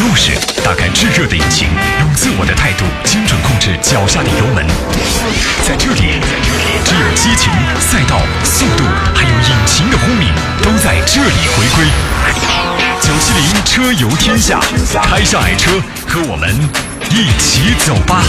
优势，打开炙热的引擎，用自我的态度精准控制脚下的油门。在这里，只有激情、赛道、速度，还有引擎的轰鸣，都在这里回归。九七零车游天下，开上爱车，和我们一起走吧。